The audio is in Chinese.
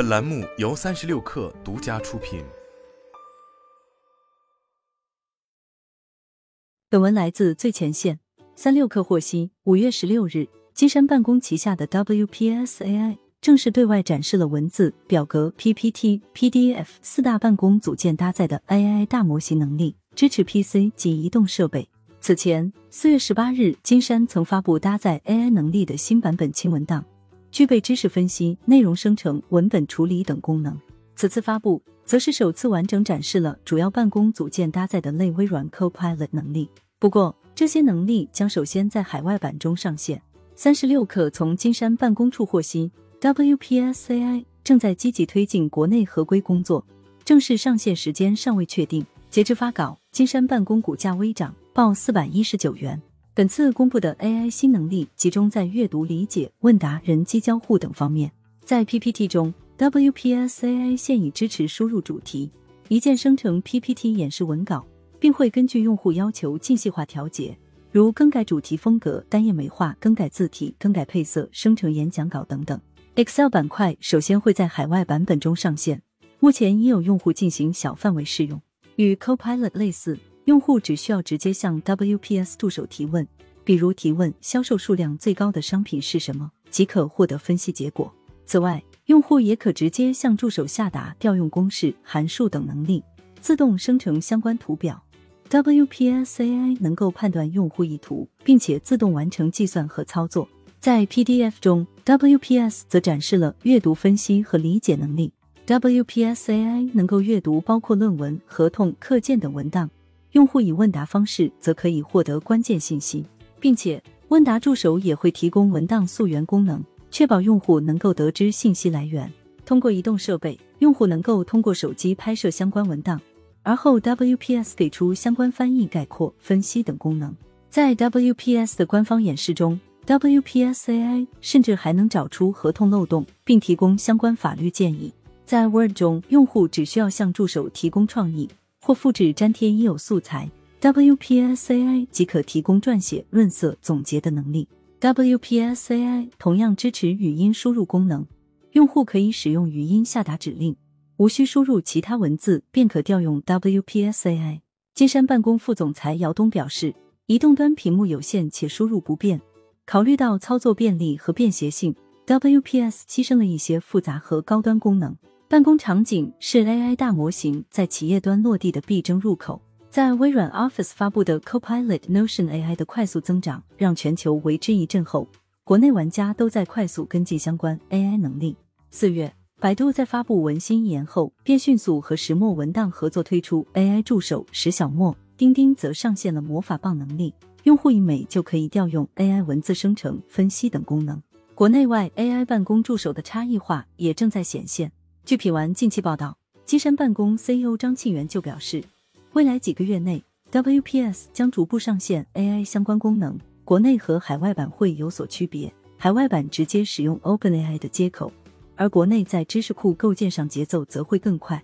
本栏目由三十六氪独家出品。本文来自最前线。三六氪获悉，五月十六日，金山办公旗下的 WPS AI 正式对外展示了文字、表格、PPT、PDF 四大办公组件搭载的 AI 大模型能力，支持 PC 及移动设备。此前，四月十八日，金山曾发布搭载 AI 能力的新版本新文档，具备知识分析、内容生成、文本处理等功能。此次发布，则是首次完整展示了主要办公组件搭载的类微软 Copilot 能力。不过，这些能力将首先在海外版中上线。三十六氪从金山办公处获悉，WPS AI 正在积极推进国内合规工作，正式上线时间尚未确定。截至发稿，金山办公股价微涨。报四百一十九元。本次公布的 AI 新能力集中在阅读理解、问答、人机交互等方面。在 PPT 中，WPS AI 现已支持输入主题，一键生成 PPT 演示文稿，并会根据用户要求精细化调节，如更改主题风格、单页美化、更改字体、更改配色、生成演讲稿等等。Excel 板块首先会在海外版本中上线，目前已有用户进行小范围试用。与 Copilot 类似。用户只需要直接向 WPS 助手提问，比如提问销售数量最高的商品是什么，即可获得分析结果。此外，用户也可直接向助手下达调用公式、函数等能力，自动生成相关图表。WPS AI 能够判断用户意图，并且自动完成计算和操作。在 PDF 中，WPS 则展示了阅读分析和理解能力。WPS AI 能够阅读包括论文、合同、课件等文档。用户以问答方式则可以获得关键信息，并且问答助手也会提供文档溯源功能，确保用户能够得知信息来源。通过移动设备，用户能够通过手机拍摄相关文档，而后 WPS 给出相关翻译、概括、分析等功能。在 WPS 的官方演示中，WPS AI 甚至还能找出合同漏洞，并提供相关法律建议。在 Word 中，用户只需要向助手提供创意。或复制粘贴已有素材，WPS AI 即可提供撰写、润色、总结的能力。WPS AI 同样支持语音输入功能，用户可以使用语音下达指令，无需输入其他文字便可调用 WPS AI。金山办公副总裁姚东表示，移动端屏幕有限且输入不便，考虑到操作便利和便携性，WPS 牺牲了一些复杂和高端功能。办公场景是 AI 大模型在企业端落地的必争入口。在微软 Office 发布的 Copilot Notion AI 的快速增长，让全球为之一振后，国内玩家都在快速跟进相关 AI 能力。四月，百度在发布文心一言后，便迅速和石墨文档合作推出 AI 助手石小墨。钉钉则上线了魔法棒能力，用户一美就可以调用 AI 文字生成、分析等功能。国内外 AI 办公助手的差异化也正在显现。据品玩近期报道，金山办公 CEO 张庆元就表示，未来几个月内，WPS 将逐步上线 AI 相关功能，国内和海外版会有所区别。海外版直接使用 OpenAI 的接口，而国内在知识库构建上节奏则会更快。